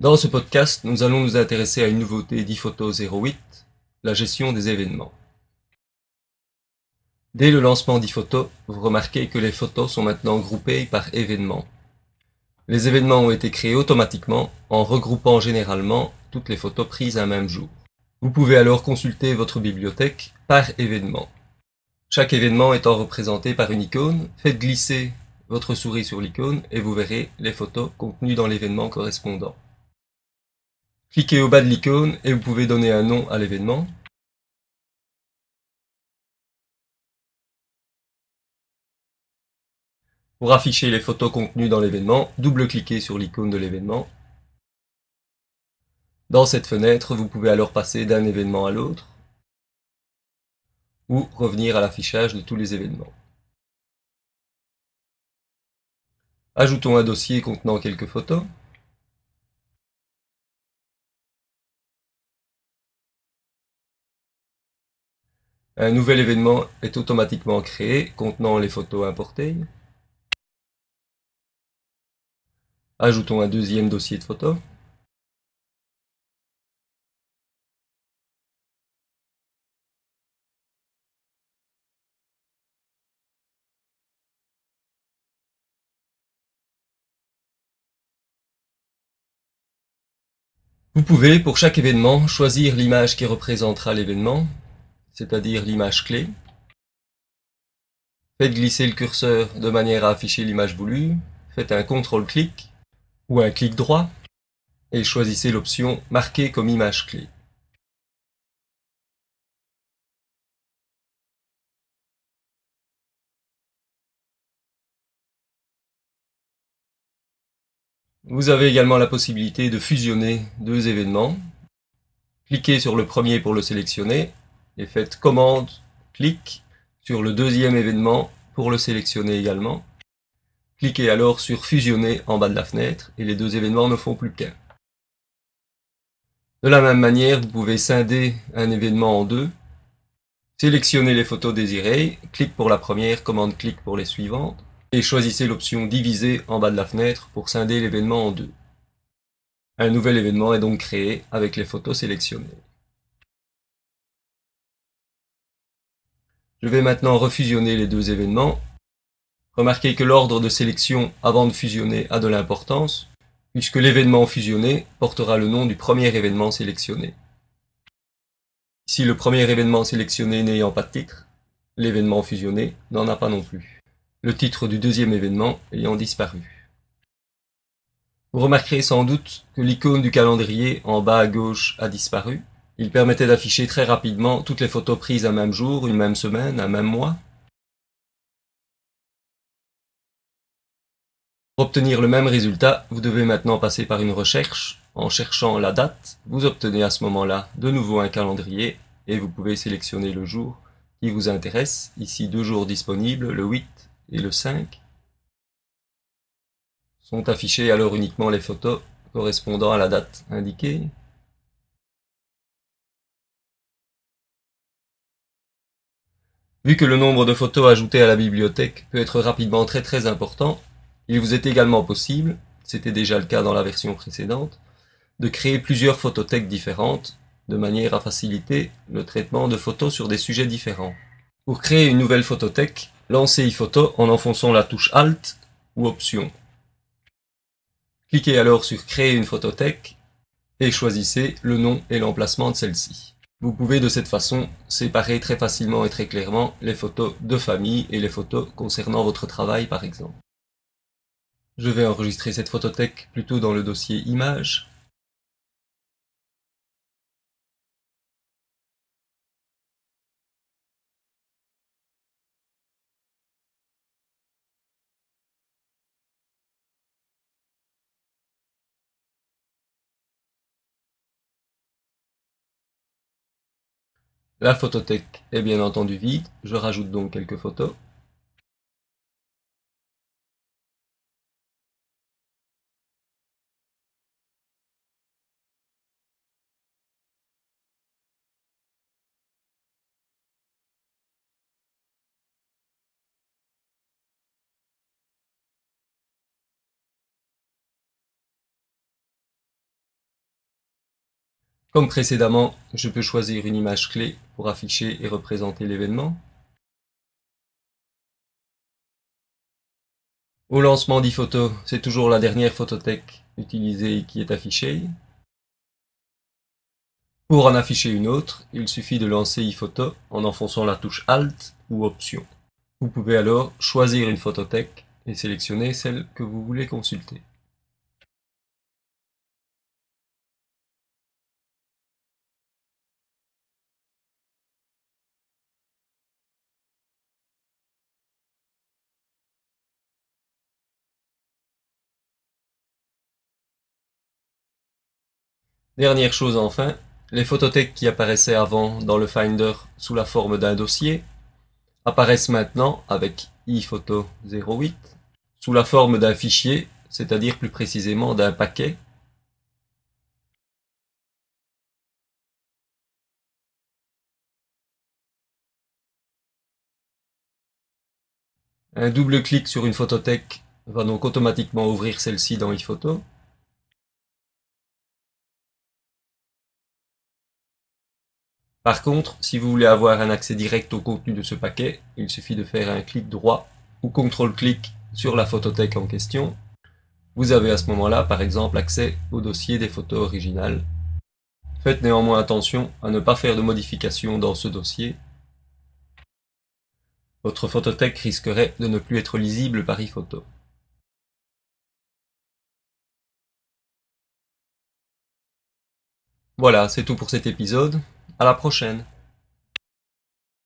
Dans ce podcast, nous allons nous intéresser à une nouveauté d'ePhoto 08, la gestion des événements. Dès le lancement d'iPhoto, vous remarquez que les photos sont maintenant groupées par événements. Les événements ont été créés automatiquement en regroupant généralement toutes les photos prises un même jour. Vous pouvez alors consulter votre bibliothèque par événement. Chaque événement étant représenté par une icône, faites glisser votre souris sur l'icône et vous verrez les photos contenues dans l'événement correspondant. Cliquez au bas de l'icône et vous pouvez donner un nom à l'événement. Pour afficher les photos contenues dans l'événement, double-cliquez sur l'icône de l'événement. Dans cette fenêtre, vous pouvez alors passer d'un événement à l'autre ou revenir à l'affichage de tous les événements. Ajoutons un dossier contenant quelques photos. Un nouvel événement est automatiquement créé contenant les photos importées. Ajoutons un deuxième dossier de photos. Vous pouvez, pour chaque événement, choisir l'image qui représentera l'événement, c'est-à-dire l'image clé. Faites glisser le curseur de manière à afficher l'image voulue. Faites un contrôle-clic ou un clic droit et choisissez l'option Marquer comme image clé. Vous avez également la possibilité de fusionner deux événements. Cliquez sur le premier pour le sélectionner et faites commande, clic sur le deuxième événement pour le sélectionner également. Cliquez alors sur fusionner en bas de la fenêtre et les deux événements ne font plus qu'un. De la même manière, vous pouvez scinder un événement en deux. Sélectionnez les photos désirées, clic pour la première, commande clic pour les suivantes, et choisissez l'option diviser en bas de la fenêtre pour scinder l'événement en deux. Un nouvel événement est donc créé avec les photos sélectionnées. Je vais maintenant refusionner les deux événements. Remarquez que l'ordre de sélection avant de fusionner a de l'importance, puisque l'événement fusionné portera le nom du premier événement sélectionné. Si le premier événement sélectionné n'ayant pas de titre, l'événement fusionné n'en a pas non plus. Le titre du deuxième événement ayant disparu. Vous remarquerez sans doute que l'icône du calendrier en bas à gauche a disparu, il permettait d'afficher très rapidement toutes les photos prises un même jour, une même semaine, un même mois. Pour obtenir le même résultat, vous devez maintenant passer par une recherche. En cherchant la date, vous obtenez à ce moment-là de nouveau un calendrier et vous pouvez sélectionner le jour qui vous intéresse. Ici, deux jours disponibles, le 8 et le 5. Sont affichées alors uniquement les photos correspondant à la date indiquée. Vu que le nombre de photos ajoutées à la bibliothèque peut être rapidement très très important, il vous est également possible, c'était déjà le cas dans la version précédente, de créer plusieurs photothèques différentes de manière à faciliter le traitement de photos sur des sujets différents. Pour créer une nouvelle photothèque, lancez iPhoto en enfonçant la touche Alt ou Option. Cliquez alors sur Créer une photothèque et choisissez le nom et l'emplacement de celle-ci. Vous pouvez de cette façon séparer très facilement et très clairement les photos de famille et les photos concernant votre travail par exemple. Je vais enregistrer cette photothèque plutôt dans le dossier images La photothèque est bien entendu vide, je rajoute donc quelques photos. Comme précédemment, je peux choisir une image clé pour afficher et représenter l'événement. Au lancement d'iPhoto, c'est toujours la dernière photothèque utilisée qui est affichée. Pour en afficher une autre, il suffit de lancer iPhoto en enfonçant la touche Alt ou Option. Vous pouvez alors choisir une photothèque et sélectionner celle que vous voulez consulter. Dernière chose enfin, les photothèques qui apparaissaient avant dans le Finder sous la forme d'un dossier apparaissent maintenant avec iPhoto 08 sous la forme d'un fichier, c'est-à-dire plus précisément d'un paquet. Un double clic sur une photothèque va donc automatiquement ouvrir celle-ci dans iPhoto. Par contre, si vous voulez avoir un accès direct au contenu de ce paquet, il suffit de faire un clic droit ou CTRL-clic sur la photothèque en question. Vous avez à ce moment-là, par exemple, accès au dossier des photos originales. Faites néanmoins attention à ne pas faire de modifications dans ce dossier. Votre photothèque risquerait de ne plus être lisible par iPhoto. Voilà, c'est tout pour cet épisode. À la prochaine